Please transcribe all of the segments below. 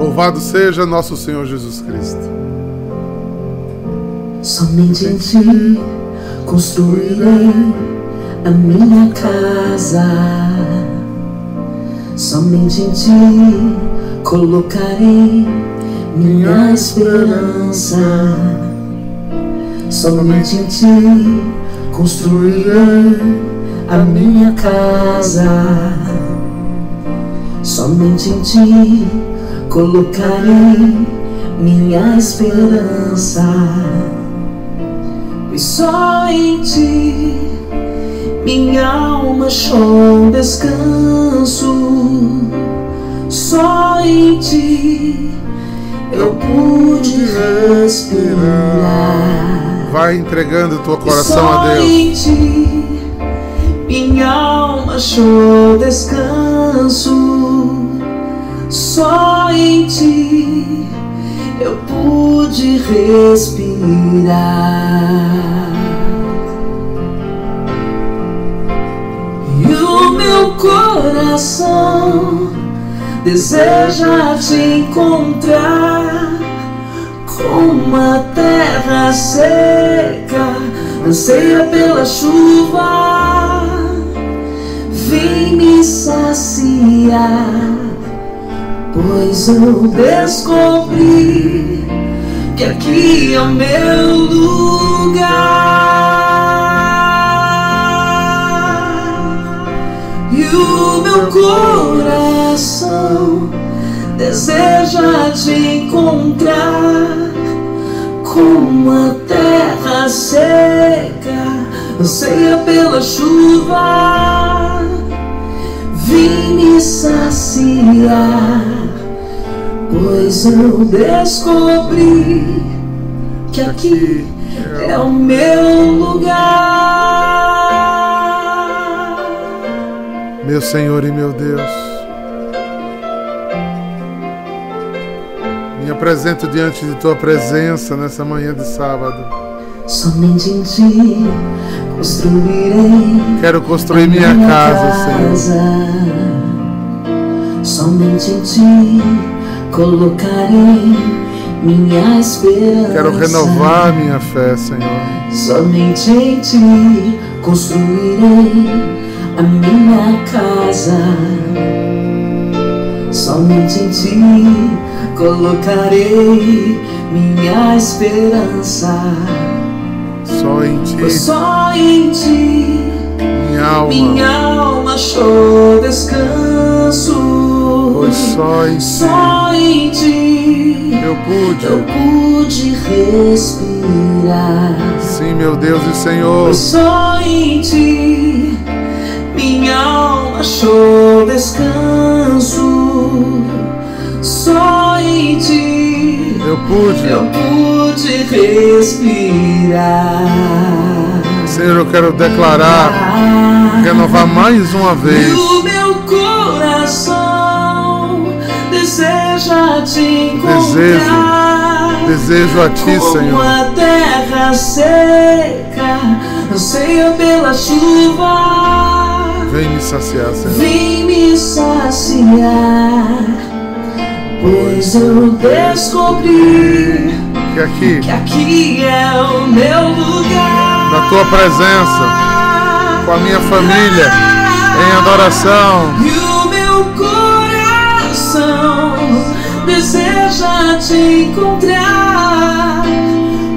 Louvado seja nosso Senhor Jesus Cristo. Somente em ti construirei a minha casa. Somente em ti colocarei minha esperança. Somente em ti construirei a minha casa. Somente em ti colocarei minha esperança. E só em ti minha alma achou descanso. Só em ti eu pude respirar. Vai entregando teu coração Só a Deus. em ti minha alma achou descanso. Só em ti eu pude respirar. E o meu coração deseja te encontrar como a terra seca anseia pela chuva. Vem me saciar, pois eu descobri que aqui é o meu lugar. E o meu coração deseja te encontrar como a terra seca anseia pela chuva. Vim me saciar, pois eu descobri que aqui é o meu lugar. Meu Senhor e meu Deus. Me apresento diante de tua presença nessa manhã de sábado. Somente em ti construirei Quero construir minha casa, Senhor. Somente em ti colocarei minha esperança. Quero renovar minha fé, Senhor. Somente em ti construirei a minha casa. Somente em ti colocarei minha esperança. Só em ti, Pois só em ti minha alma. minha alma achou descanso. Pois só em ti Só em ti eu pude. eu pude respirar. Sim, meu Deus e Senhor. Pois só em ti minha alma achou descanso. Só em ti Eu pude. eu pude respirar. Senhor, eu quero declarar, renovar mais uma vez. o meu coração deseja te encontrar. Desejo a ti, Como Senhor. a terra seca anseia pela chuva. Vem me saciar, Senhor. Vem me saciar, pois eu descobri Que aqui, que aqui é o meu lugar. na tua presença, com a minha família, em adoração, E o meu coração deseja te encontrar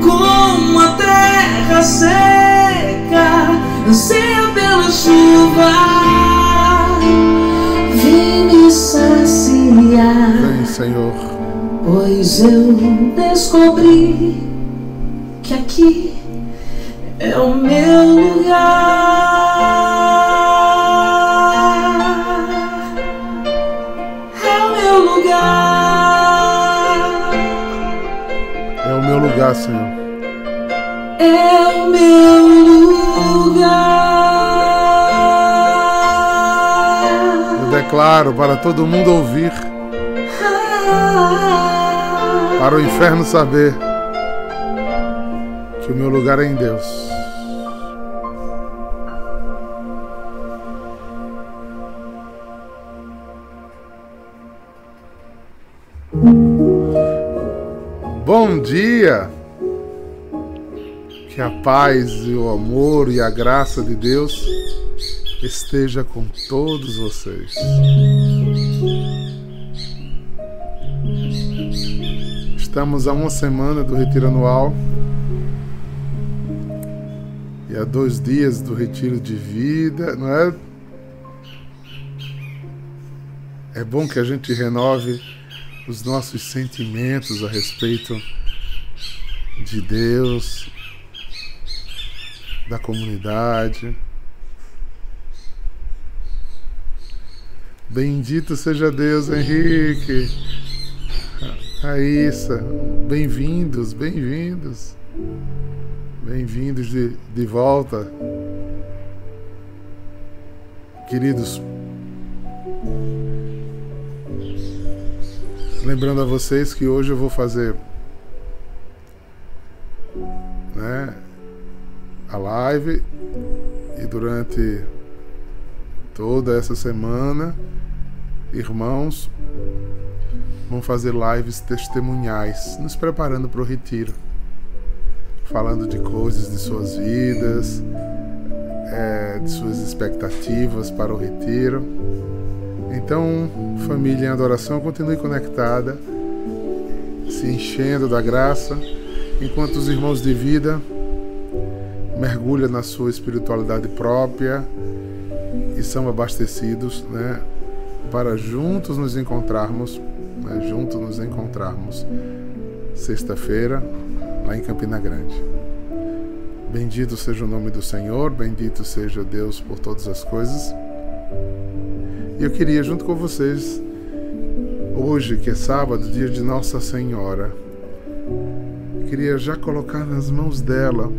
como a terra seca anseia pela chuva. Vem me saciar, vem, Senhor. pois eu descobri que aqui é o meu lugar. Meu lugar, Senhor. É o meu lugar. Eu declaro para todo mundo ouvir, para o inferno saber que o meu lugar é em Deus. Bom dia! Que a paz e o amor e a graça de Deus esteja com todos vocês. Estamos a uma semana do retiro anual e a dois dias do retiro de vida, não é? É bom que a gente renove os nossos sentimentos a respeito de Deus, da comunidade. Bendito seja Deus, Henrique. Raíssa, bem-vindos, bem-vindos. Bem-vindos de, de volta. Queridos, lembrando a vocês que hoje eu vou fazer né, a live e durante toda essa semana, irmãos, vão fazer lives testemunhais, nos preparando para o retiro, falando de coisas de suas vidas, é, de suas expectativas para o retiro. Então, família em adoração, continue conectada, se enchendo da graça, enquanto os irmãos de vida mergulham na sua espiritualidade própria e são abastecidos, né, para juntos nos encontrarmos, né, juntos nos encontrarmos sexta-feira lá em Campina Grande. Bendito seja o nome do Senhor, bendito seja Deus por todas as coisas. E eu queria, junto com vocês, hoje, que é sábado, dia de Nossa Senhora, queria já colocar nas mãos dela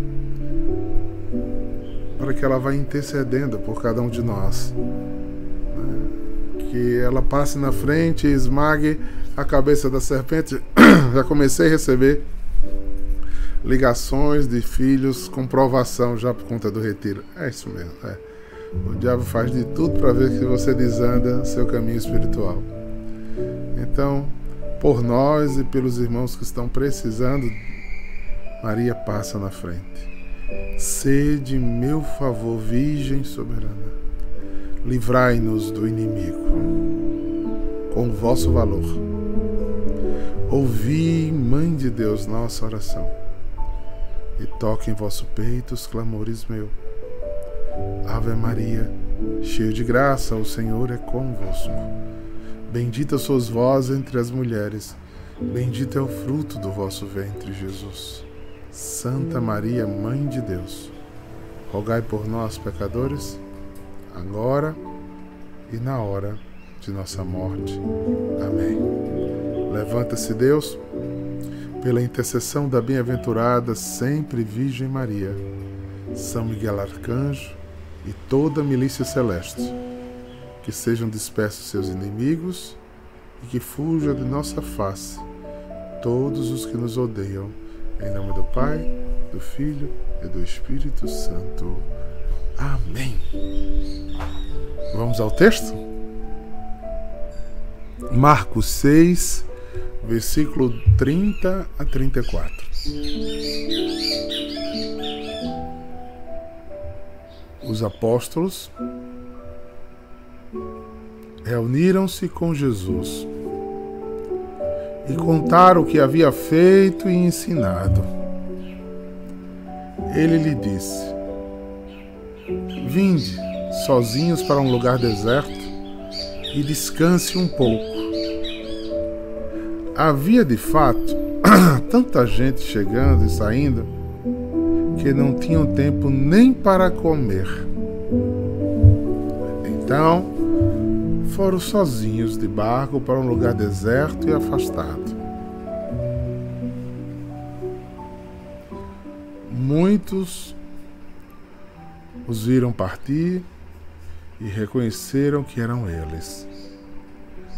para que ela vá intercedendo por cada um de nós. Né? Que ela passe na frente e esmague a cabeça da serpente. já comecei a receber ligações de filhos com provação já por conta do retiro. É isso mesmo. É. O diabo faz de tudo para ver que você desanda seu caminho espiritual. Então, por nós e pelos irmãos que estão precisando, Maria passa na frente. Sede meu favor, Virgem soberana. Livrai-nos do inimigo com vosso valor. Ouvi, Mãe de Deus, nossa oração e toque em vosso peito os clamores meus Ave Maria, cheia de graça, o Senhor é convosco. Bendita sois vós entre as mulheres, bendito é o fruto do vosso ventre, Jesus. Santa Maria, Mãe de Deus, rogai por nós, pecadores, agora e na hora de nossa morte. Amém. Levanta-se, Deus, pela intercessão da bem-aventurada sempre Virgem Maria, São Miguel Arcanjo, e toda a milícia celeste, que sejam dispersos seus inimigos e que fuja de nossa face todos os que nos odeiam. Em nome do Pai, do Filho e do Espírito Santo. Amém. Vamos ao texto? Marcos 6, versículo 30 a 34. Os apóstolos reuniram-se com Jesus e contaram o que havia feito e ensinado. Ele lhe disse: Vinde sozinhos para um lugar deserto e descanse um pouco. Havia de fato tanta gente chegando e saindo que não tinham tempo nem para comer. Então, foram sozinhos de barco para um lugar deserto e afastado. Muitos os viram partir e reconheceram que eram eles.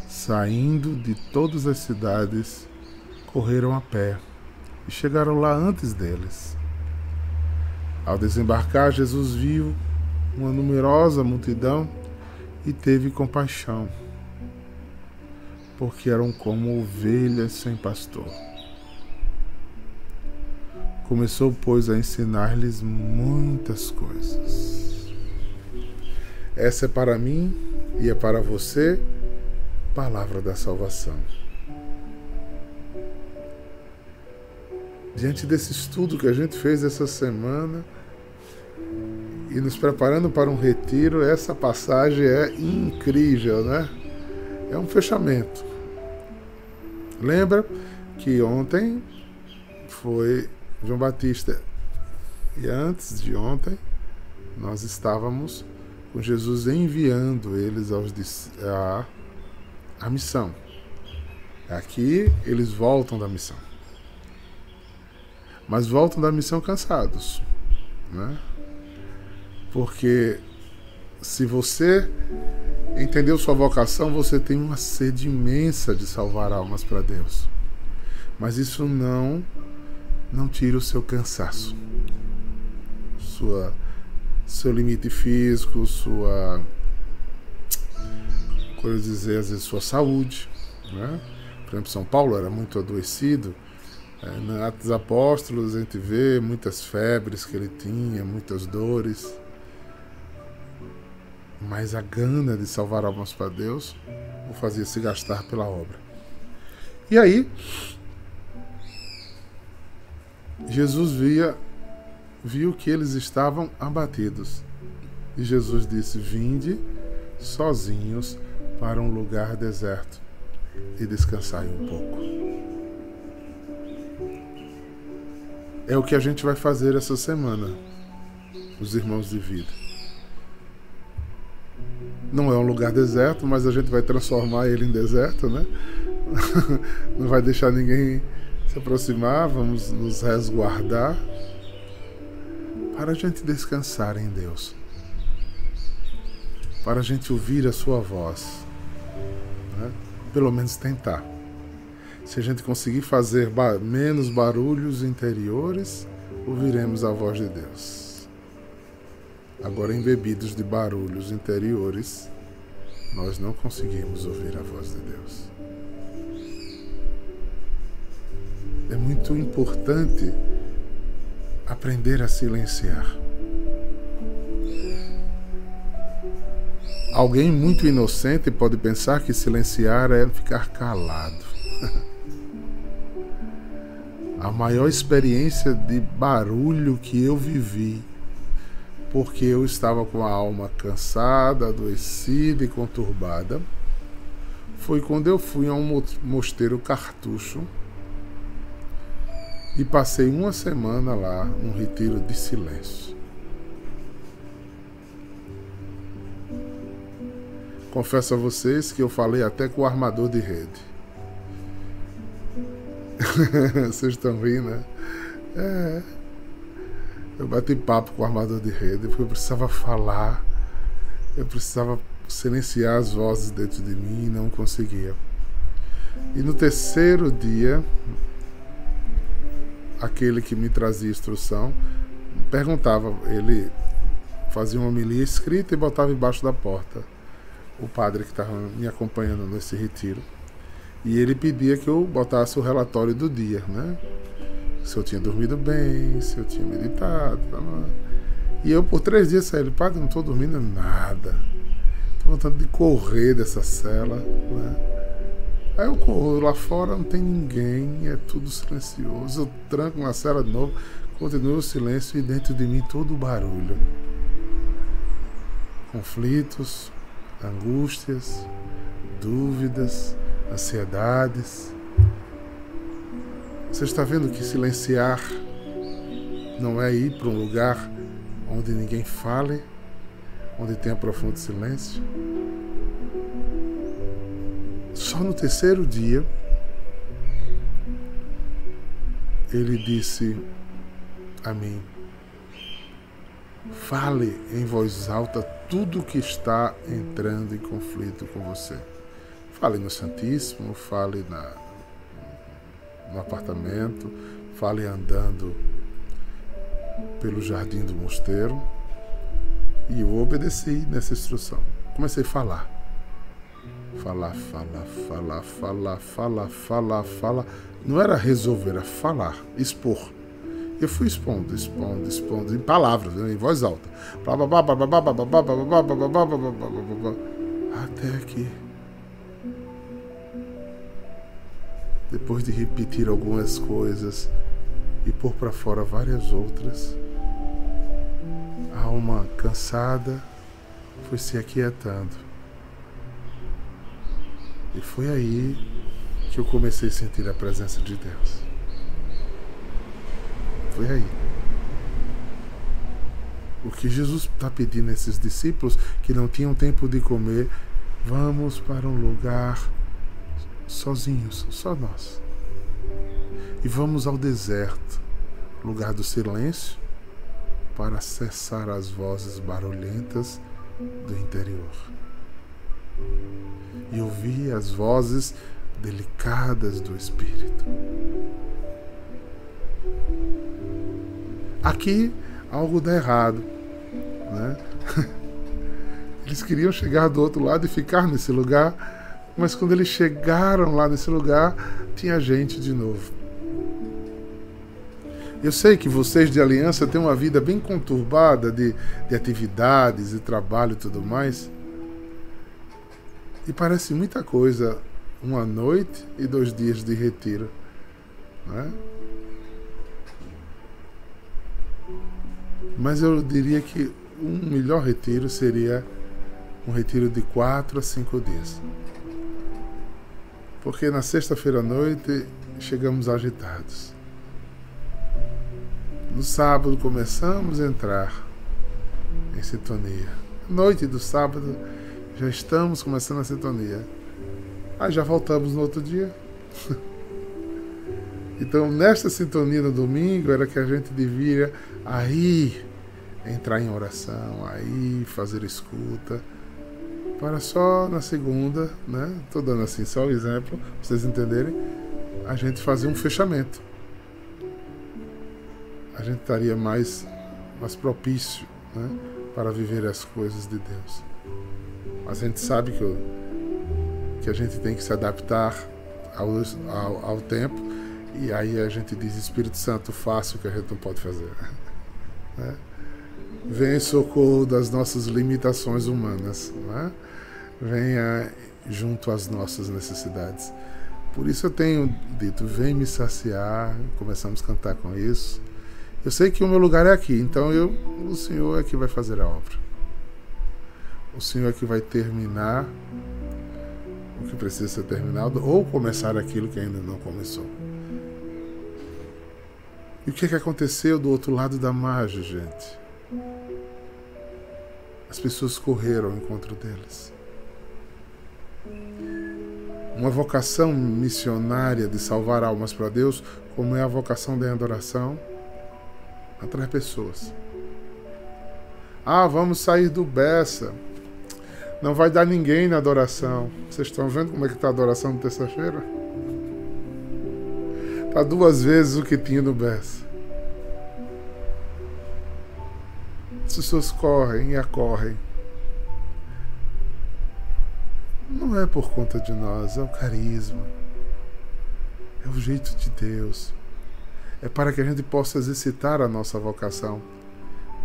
Saindo de todas as cidades, correram a pé e chegaram lá antes deles. Ao desembarcar, Jesus viu uma numerosa multidão e teve compaixão, porque eram como ovelhas sem pastor. Começou, pois, a ensinar-lhes muitas coisas. Essa é para mim e é para você palavra da salvação. Diante desse estudo que a gente fez essa semana e nos preparando para um retiro, essa passagem é incrível, né? É um fechamento. Lembra que ontem foi João Batista e antes de ontem nós estávamos com Jesus enviando eles aos, a, a missão. Aqui eles voltam da missão. Mas voltam da missão cansados. Né? Porque se você entendeu sua vocação, você tem uma sede imensa de salvar almas para Deus. Mas isso não não tira o seu cansaço, sua seu limite físico, sua coisa dizer às vezes sua saúde, né? Por exemplo, São Paulo era muito adoecido. É, na Atos Apóstolos a gente vê muitas febres que ele tinha, muitas dores. Mas a gana de salvar almas para Deus o fazia se gastar pela obra. E aí, Jesus via, viu que eles estavam abatidos. E Jesus disse: Vinde sozinhos para um lugar deserto e descansai um pouco. É o que a gente vai fazer essa semana, os irmãos de vida. Não é um lugar deserto, mas a gente vai transformar ele em deserto, né? Não vai deixar ninguém se aproximar, vamos nos resguardar para a gente descansar em Deus, para a gente ouvir a Sua voz, né? pelo menos tentar. Se a gente conseguir fazer ba menos barulhos interiores, ouviremos a voz de Deus. Agora, embebidos de barulhos interiores, nós não conseguimos ouvir a voz de Deus. é muito importante aprender a silenciar. Alguém muito inocente pode pensar que silenciar é ficar calado. A maior experiência de barulho que eu vivi, porque eu estava com a alma cansada, adoecida e conturbada, foi quando eu fui a um mosteiro cartucho e passei uma semana lá, num retiro de silêncio. Confesso a vocês que eu falei até com o armador de rede. vocês estão vendo, né? É. Eu bati papo com o armador de rede, porque eu precisava falar, eu precisava silenciar as vozes dentro de mim e não conseguia. E no terceiro dia, aquele que me trazia instrução perguntava, ele fazia uma homilia escrita e botava embaixo da porta o padre que estava me acompanhando nesse retiro. E ele pedia que eu botasse o relatório do dia, né? Se eu tinha dormido bem, se eu tinha meditado. E eu por três dias saí, padre, não estou dormindo nada. Estou vontade de correr dessa cela, né? Aí eu corro lá fora, não tem ninguém, é tudo silencioso. Eu tranco na cela de novo, continuo o silêncio e dentro de mim todo o barulho. Conflitos, angústias, dúvidas, ansiedades. Você está vendo que silenciar não é ir para um lugar onde ninguém fale, onde tenha profundo silêncio? Só no terceiro dia, ele disse a mim: Fale em voz alta tudo que está entrando em conflito com você. Fale no Santíssimo, fale na, no apartamento, fale andando pelo jardim do mosteiro. E eu obedeci nessa instrução. Comecei a falar. Falar, falar, falar, falar, falar, falar, falar. Não era resolver, era falar, expor. Eu fui expondo, expondo, expondo, em palavras, né, em voz alta. Até que, depois de repetir algumas coisas e pôr para fora várias outras, a alma cansada foi se aquietando. E foi aí que eu comecei a sentir a presença de Deus. Foi aí. O que Jesus está pedindo a esses discípulos que não tinham tempo de comer, vamos para um lugar sozinhos, só nós. E vamos ao deserto, lugar do silêncio, para cessar as vozes barulhentas do interior. E ouvir as vozes delicadas do Espírito. Aqui algo dá errado. Né? Eles queriam chegar do outro lado e ficar nesse lugar, mas quando eles chegaram lá nesse lugar, tinha gente de novo. Eu sei que vocês de aliança têm uma vida bem conturbada de, de atividades e trabalho e tudo mais. E parece muita coisa uma noite e dois dias de retiro. Né? Mas eu diria que um melhor retiro seria um retiro de quatro a cinco dias. Porque na sexta-feira à noite chegamos agitados. No sábado começamos a entrar em sintonia. Noite do sábado já estamos começando a sintonia. Aí já voltamos no outro dia. Então, nesta sintonia no domingo, era que a gente devia aí entrar em oração, aí fazer escuta, para só na segunda, né? Estou dando assim só o um exemplo, para vocês entenderem, a gente fazer um fechamento. A gente estaria mais, mais propício né? para viver as coisas de Deus. Mas a gente sabe que, que a gente tem que se adaptar ao, ao, ao tempo e aí a gente diz, Espírito Santo, faça o que a gente não pode fazer. Né? Vem em socorro das nossas limitações humanas. Né? Venha junto às nossas necessidades. Por isso eu tenho dito, vem me saciar, começamos a cantar com isso. Eu sei que o meu lugar é aqui, então eu, o Senhor é que vai fazer a obra. O Senhor é que vai terminar o que precisa ser terminado ou começar aquilo que ainda não começou. E o que, é que aconteceu do outro lado da margem, gente? As pessoas correram ao encontro deles. Uma vocação missionária de salvar almas para Deus, como é a vocação da adoração, atrai pessoas. Ah, vamos sair do Bessa. Não vai dar ninguém na adoração. Vocês estão vendo como é que está a adoração de terça-feira? Está duas vezes o que tinha no Bessa. Pessoas correm e acorrem. Não é por conta de nós, é o carisma. É o jeito de Deus. É para que a gente possa exercitar a nossa vocação.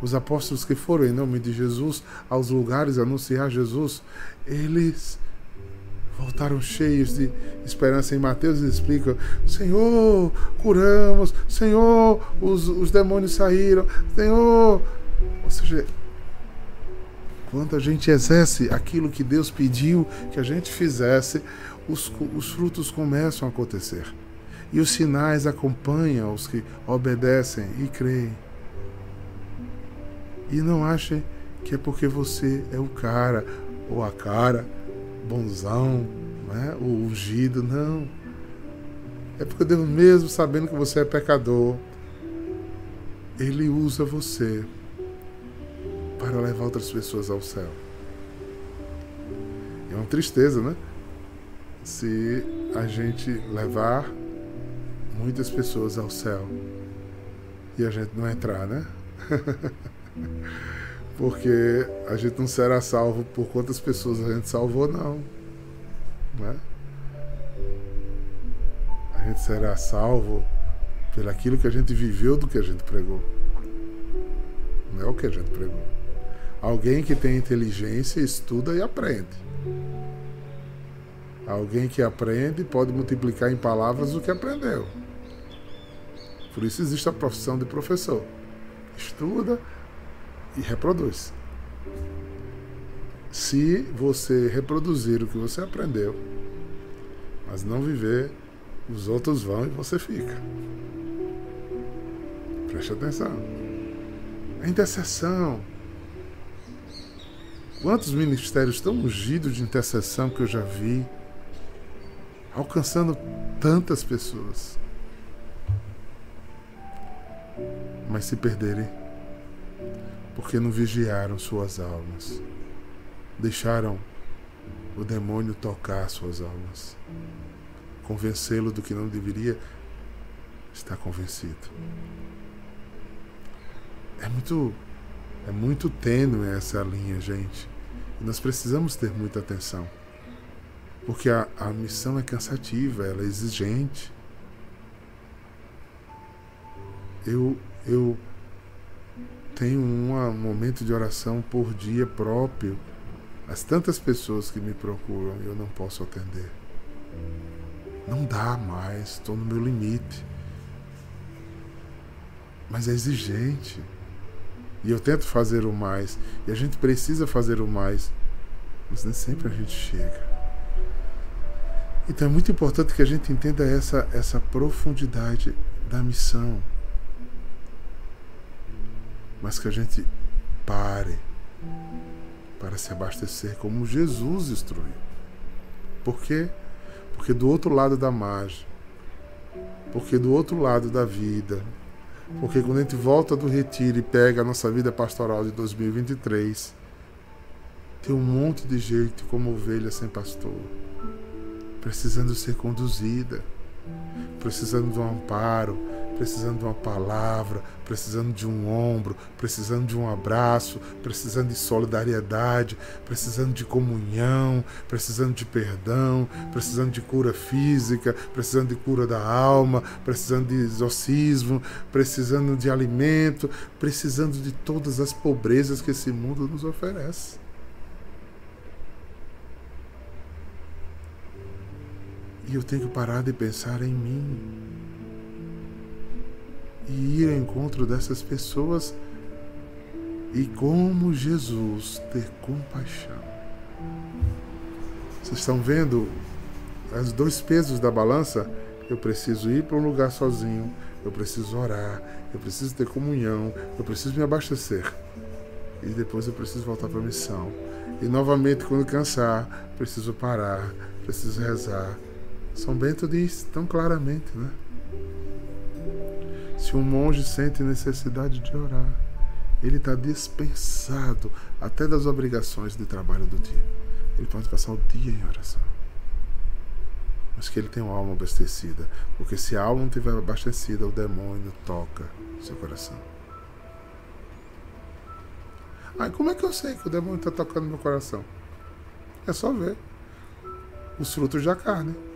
Os apóstolos que foram em nome de Jesus aos lugares anunciar Jesus, eles voltaram cheios de esperança. Em Mateus eles explicam: Senhor, curamos, Senhor, os, os demônios saíram, Senhor. Ou seja, quando a gente exerce aquilo que Deus pediu que a gente fizesse, os, os frutos começam a acontecer. E os sinais acompanham os que obedecem e creem. E não achem que é porque você é o cara ou a cara bonzão, né? o ungido, não. É porque Deus, mesmo sabendo que você é pecador, Ele usa você para levar outras pessoas ao céu. É uma tristeza, né? Se a gente levar muitas pessoas ao céu e a gente não entrar, né? Porque a gente não será salvo por quantas pessoas a gente salvou, não. Né? A gente será salvo pelo aquilo que a gente viveu do que a gente pregou. Não é o que a gente pregou. Alguém que tem inteligência estuda e aprende. Alguém que aprende pode multiplicar em palavras o que aprendeu. Por isso existe a profissão de professor. Estuda e reproduz. Se você reproduzir o que você aprendeu, mas não viver, os outros vão e você fica. Preste atenção. A intercessão. Quantos ministérios tão ungidos de intercessão que eu já vi, alcançando tantas pessoas, mas se perderem porque não vigiaram suas almas, deixaram o demônio tocar suas almas, convencê-lo do que não deveria estar convencido. É muito é muito tênue essa linha, gente. Nós precisamos ter muita atenção. Porque a, a missão é cansativa, ela é exigente. Eu, eu tenho um momento de oração por dia próprio. As tantas pessoas que me procuram eu não posso atender. Não dá mais, estou no meu limite. Mas é exigente. E eu tento fazer o mais. E a gente precisa fazer o mais. Mas nem sempre a gente chega. Então é muito importante que a gente entenda essa, essa profundidade da missão. Mas que a gente pare para se abastecer como Jesus instruiu. Por quê? Porque do outro lado da margem, porque do outro lado da vida, porque quando a gente volta do retiro e pega a nossa vida pastoral de 2023, tem um monte de gente como ovelha sem pastor, precisando ser conduzida, precisando de um amparo, precisando de uma palavra, precisando de um ombro, precisando de um abraço, precisando de solidariedade, precisando de comunhão, precisando de perdão, precisando de cura física, precisando de cura da alma, precisando de exorcismo, precisando de alimento, precisando de todas as pobrezas que esse mundo nos oferece. E eu tenho que parar de pensar em mim e ir ao encontro dessas pessoas e como Jesus ter compaixão. Vocês estão vendo os dois pesos da balança? Eu preciso ir para um lugar sozinho, eu preciso orar, eu preciso ter comunhão, eu preciso me abastecer. E depois eu preciso voltar para a missão. E novamente, quando cansar, preciso parar, preciso rezar. São Bento diz tão claramente, né? Se um monge sente necessidade de orar, ele está dispensado até das obrigações de trabalho do dia. Ele pode passar o dia em oração. Mas que ele tem uma alma abastecida. Porque se a alma não estiver abastecida, o demônio toca seu coração. Aí como é que eu sei que o demônio está tocando meu coração? É só ver os frutos da carne.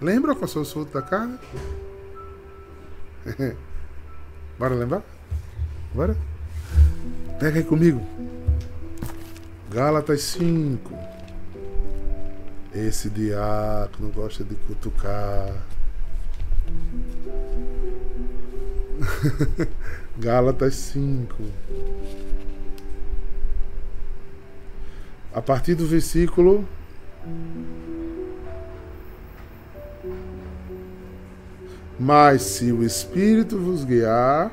Lembra qual são os frutos da carne? Bora lembrar? Bora? Pega aí comigo. Gálatas 5. Esse diácono gosta de cutucar. Gálatas 5. A partir do versículo Mas se o Espírito vos guiar,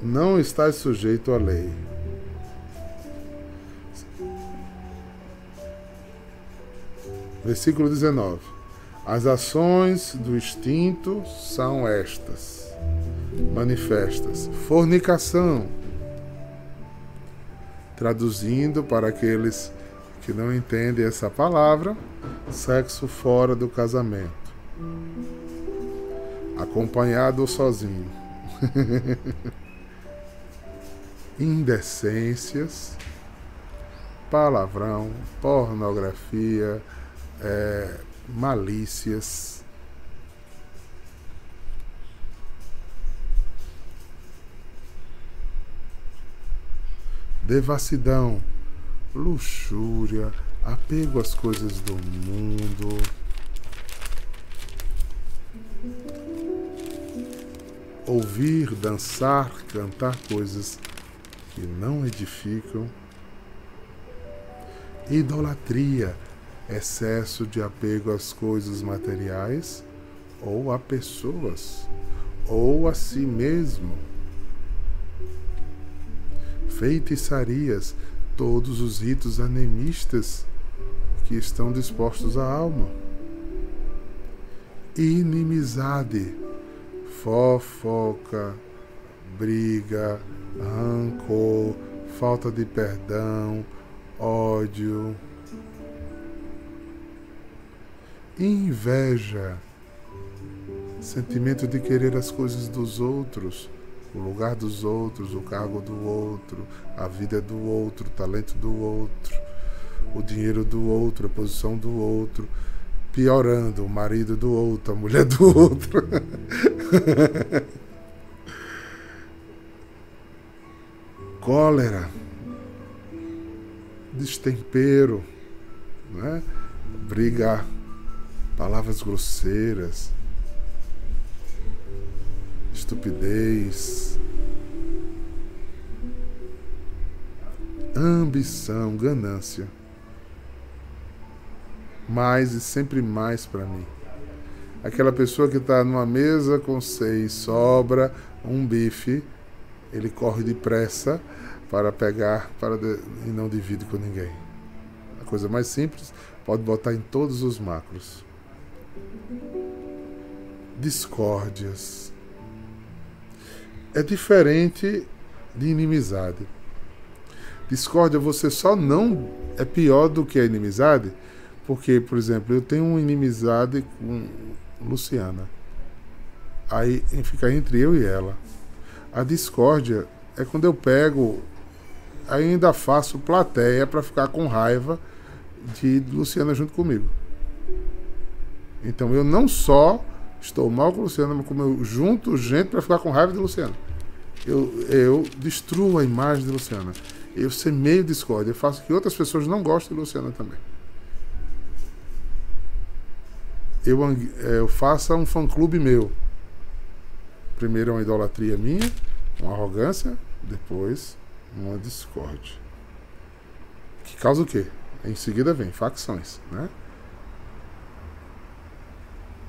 não estáis sujeito à lei. Versículo 19. As ações do instinto são estas, manifestas: fornicação, traduzindo para aqueles que não entendem essa palavra, sexo fora do casamento Acompanhado ou sozinho. Indecências, palavrão, pornografia, é, malícias. Devassidão, luxúria, apego às coisas do mundo. Ouvir, dançar, cantar coisas que não edificam. Idolatria, excesso de apego às coisas materiais ou a pessoas ou a si mesmo. Feitiçarias, todos os ritos animistas que estão dispostos à alma. Inimizade, fofoca, briga, rancor, falta de perdão, ódio, inveja, sentimento de querer as coisas dos outros, o lugar dos outros, o cargo do outro, a vida do outro, o talento do outro, o dinheiro do outro, a posição do outro, piorando, o marido do outro, a mulher do outro. Cólera, destempero, né? briga, palavras grosseiras, estupidez, ambição, ganância. Mais e sempre mais para mim. Aquela pessoa que está numa mesa com seis, sobra um bife, ele corre depressa para pegar para de, e não divide com ninguém. A coisa mais simples, pode botar em todos os macros. Discórdias, é diferente de inimizade. Discórdia, você só não é pior do que a inimizade, porque, por exemplo, eu tenho uma inimizade com Luciana. Aí fica entre eu e ela. A discórdia é quando eu pego, ainda faço plateia para ficar com raiva de Luciana junto comigo. Então eu não só Estou mal com o Luciano, mas como eu junto gente para ficar com raiva de Luciano. Eu, eu destruo a imagem de Luciana. Eu semeio discórdia. Eu faço que outras pessoas não gostem de Luciana também. Eu, eu faço um fã-clube meu. Primeiro é uma idolatria minha, uma arrogância, depois uma discórdia. Que causa o quê? Em seguida vem facções, né?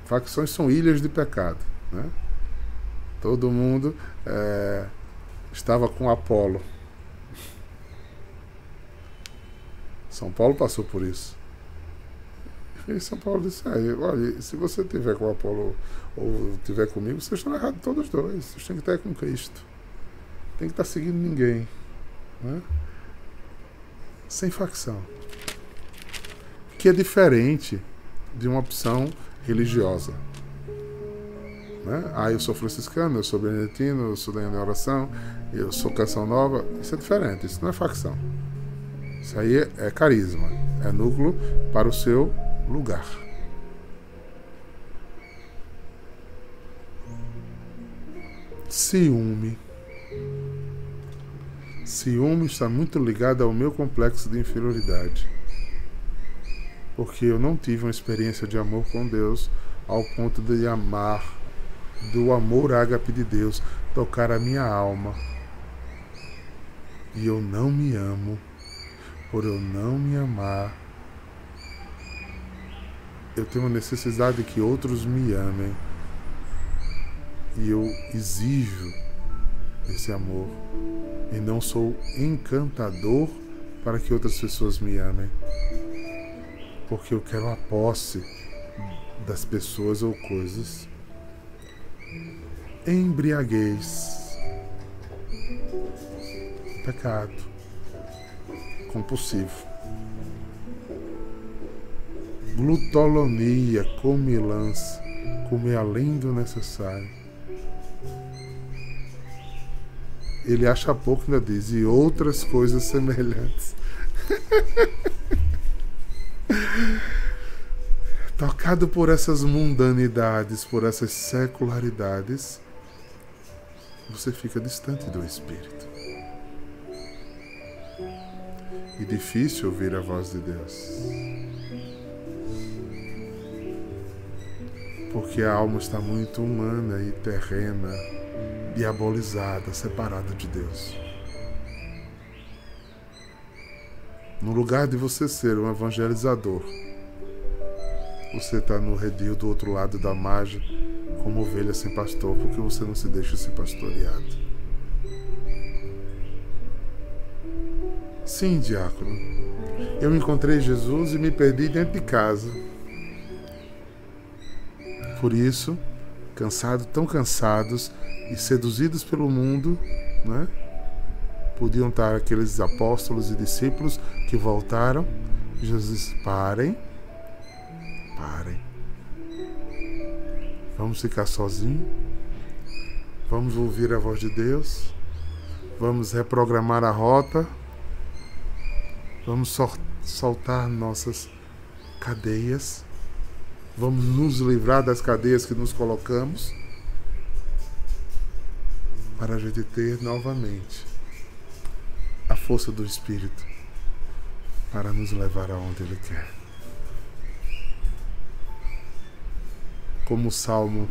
Facções são ilhas de pecado. Né? Todo mundo é, estava com Apolo. São Paulo passou por isso. E São Paulo disse: ah, olha, se você tiver com Apolo ou tiver comigo, vocês estão errados todos dois. Vocês têm que estar com Cristo. Tem que estar seguindo ninguém. Né? Sem facção. Que é diferente de uma opção religiosa. Né? Ah, eu sou franciscano, eu sou beneditino, eu sou da oração, eu sou canção nova. Isso é diferente, isso não é facção. Isso aí é, é carisma, é núcleo para o seu lugar. Ciúme. Ciúme está muito ligado ao meu complexo de inferioridade porque eu não tive uma experiência de amor com Deus ao ponto de amar, do amor ágape de Deus, tocar a minha alma. E eu não me amo, por eu não me amar. Eu tenho necessidade de que outros me amem. E eu exijo esse amor. E não sou encantador para que outras pessoas me amem porque eu quero a posse das pessoas ou coisas. Embriaguez, pecado compulsivo. Glutolonia, comilança, comer além do necessário. Ele acha pouco, ainda diz, e outras coisas semelhantes. Tocado por essas mundanidades, por essas secularidades, você fica distante do Espírito. e difícil ouvir a voz de Deus. Porque a alma está muito humana e terrena, diabolizada, separada de Deus. No lugar de você ser um evangelizador, você está no redil do outro lado da margem, como ovelha sem pastor, porque você não se deixa ser pastoreado. Sim, diácono. Eu encontrei Jesus e me perdi dentro de casa. Por isso, cansados, tão cansados e seduzidos pelo mundo, né? Podiam estar aqueles apóstolos e discípulos que voltaram. Jesus parem, parem. Vamos ficar sozinhos. Vamos ouvir a voz de Deus. Vamos reprogramar a rota. Vamos soltar nossas cadeias. Vamos nos livrar das cadeias que nos colocamos. Para a gente ter novamente a força do Espírito para nos levar aonde Ele quer. Como o Salmo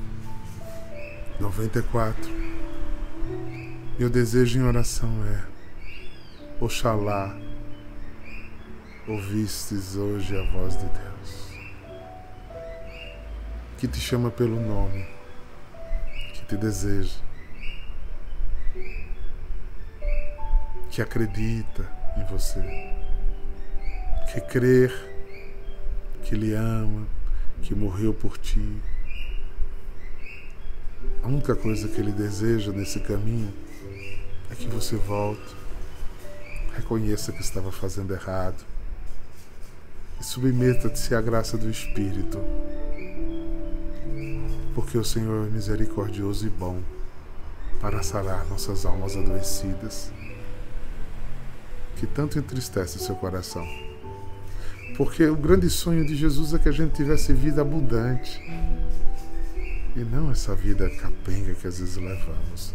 94, meu desejo em oração é: Oxalá ouvistes hoje a voz de Deus, que te chama pelo nome, que te deseja que acredita em você, que crer que Ele ama, que morreu por ti. A única coisa que Ele deseja nesse caminho é que você volte, reconheça que estava fazendo errado. E submeta-se à graça do Espírito, porque o Senhor é misericordioso e bom para sarar nossas almas adoecidas que tanto entristece seu coração. Porque o grande sonho de Jesus é que a gente tivesse vida abundante e não essa vida capenga que às vezes levamos,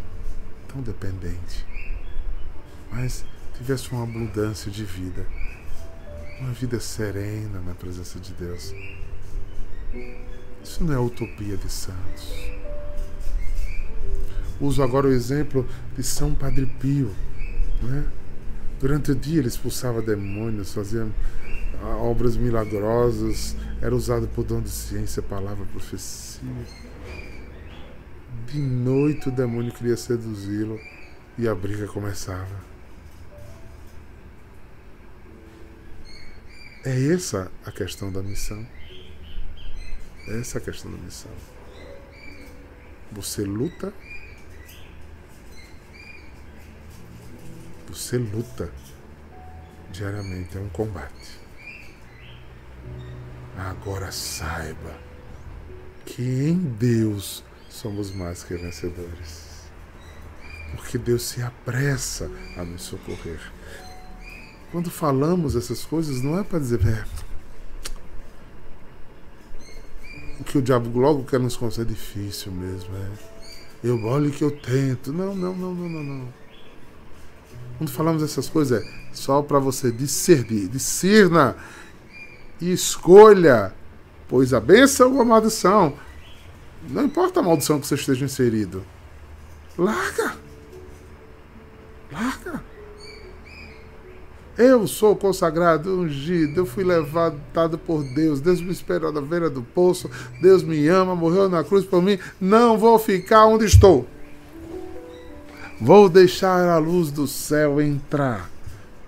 tão dependente, mas tivesse uma abundância de vida, uma vida serena na presença de Deus. Isso não é utopia de santos. Uso agora o exemplo de São Padre Pio, não é? Durante o dia ele expulsava demônios, fazia ah, obras milagrosas, era usado por dom de ciência, palavra, profecia. De noite o demônio queria seduzi-lo e a briga começava. É essa a questão da missão. É essa a questão da missão. Você luta Você luta diariamente, é um combate. Agora saiba que em Deus somos mais que vencedores. Porque Deus se apressa a nos socorrer. Quando falamos essas coisas, não é para dizer é, o que o diabo logo quer nos conceder é difícil mesmo. É. Eu olho que eu tento. Não, não, não, não, não, não. Quando falamos essas coisas, é só para você discernir, discerna e escolha, pois a bênção ou a maldição, não importa a maldição que você esteja inserido, larga, larga. Eu sou consagrado, ungido, eu fui levantado por Deus, Deus me esperou na beira do poço, Deus me ama, morreu na cruz por mim, não vou ficar onde estou. Vou deixar a luz do céu entrar.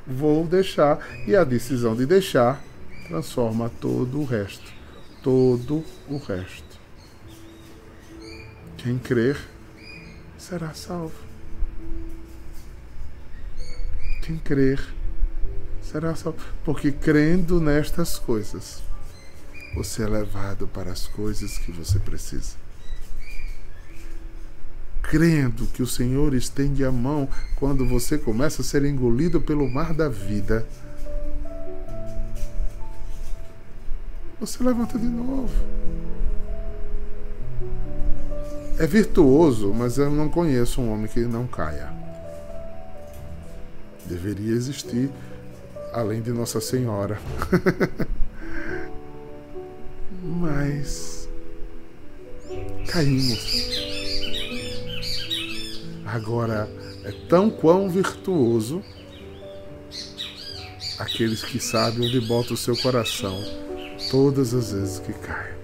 Vou deixar. E a decisão de deixar transforma todo o resto. Todo o resto. Quem crer será salvo. Quem crer será salvo. Porque crendo nestas coisas, você é levado para as coisas que você precisa crendo que o Senhor estende a mão quando você começa a ser engolido pelo mar da vida, você levanta de novo. É virtuoso, mas eu não conheço um homem que não caia. Deveria existir além de Nossa Senhora. Mas caímos. Agora é tão quão virtuoso aqueles que sabem onde bota o seu coração todas as vezes que cai.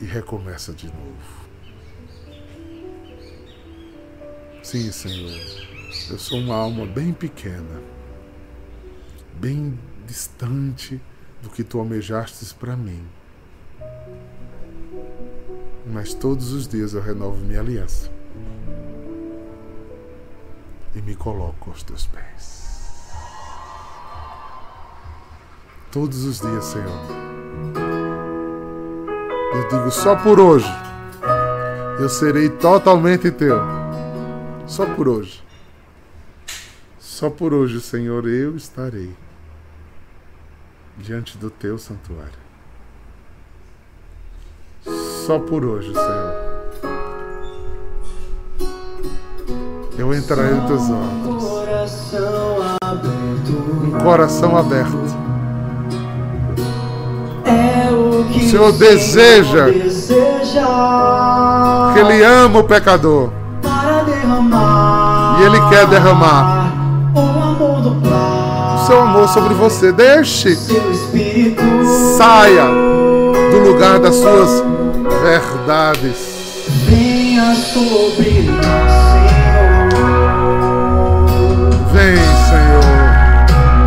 E recomeça de novo. Sim, Senhor, eu sou uma alma bem pequena, bem distante do que tu almejastes para mim. Mas todos os dias eu renovo minha aliança e me coloco aos teus pés. Todos os dias, Senhor. Eu digo só por hoje. Eu serei totalmente teu. Só por hoje. Só por hoje, Senhor, eu estarei diante do teu santuário. Só por hoje, Senhor. Eu entrarei nos teus olhos. Um coração aberto. É o que O Senhor deseja que Ele ama o pecador. E Ele quer derramar seu amor sobre você. Deixe, saia do lugar das suas verdades. venha sobre nós, Senhor. Vem, Senhor.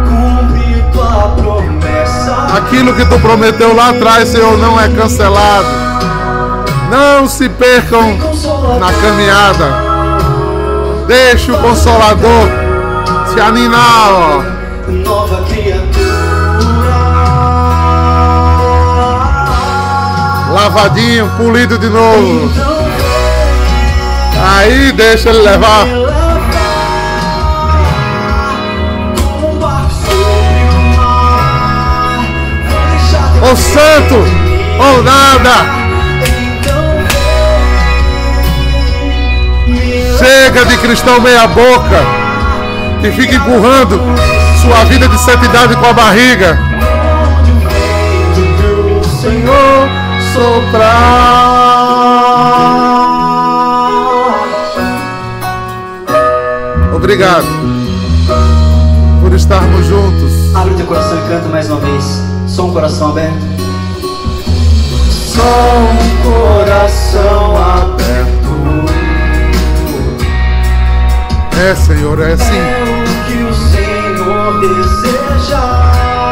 Cumpre tua promessa. Aquilo que tu prometeu lá atrás, Senhor, não é cancelado. Não se percam na caminhada. Deixe o Consolador te animar, ó. Nova criatura. Lavadinho, polido de novo. Aí deixa ele levar. me levar como barco sobre o mar. Vou deixar teu Ô santo, ou nada. Então Chega de cristão meia boca que fica empurrando sua vida de santidade com a barriga. Senhor soprar. Obrigado por estarmos juntos. Abre teu coração e canta mais uma vez. Só um coração aberto. Só um coração aberto. É, Senhor, é assim.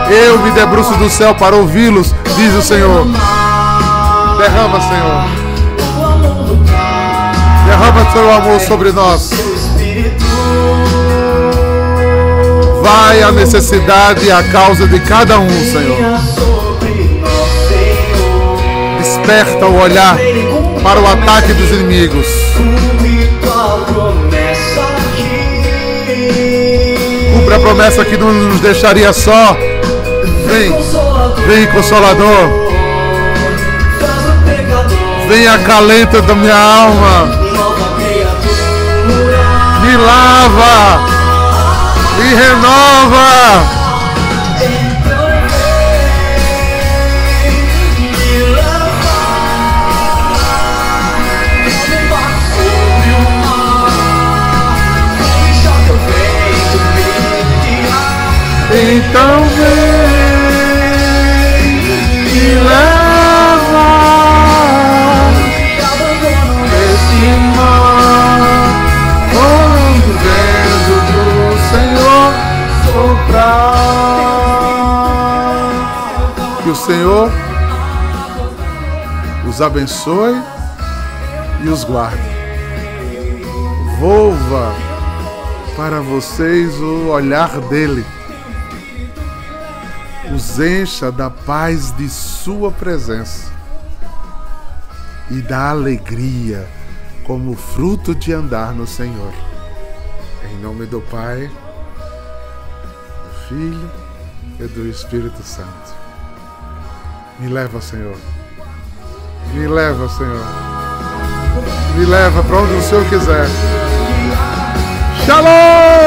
Eu me debruço do céu para ouvi-los, diz o Senhor. Derrama, Senhor. Derrama teu amor sobre nós. Vai a necessidade e a causa de cada um, Senhor. Desperta o olhar para o ataque dos inimigos. Cumpre a promessa que não nos deixaria só. Vem, vem, Consolador. Vem, acalento da minha alma. Me lava, me renova. Então vem, me leva. Esse mar, quando o vento do Senhor soprar. Que o Senhor os abençoe e os guarde. Volva para vocês o olhar dele. Os encha da paz de sua presença e da alegria como fruto de andar no Senhor. Em nome do Pai, do Filho e do Espírito Santo. Me leva, Senhor. Me leva, Senhor. Me leva para onde o Senhor quiser. Shalom!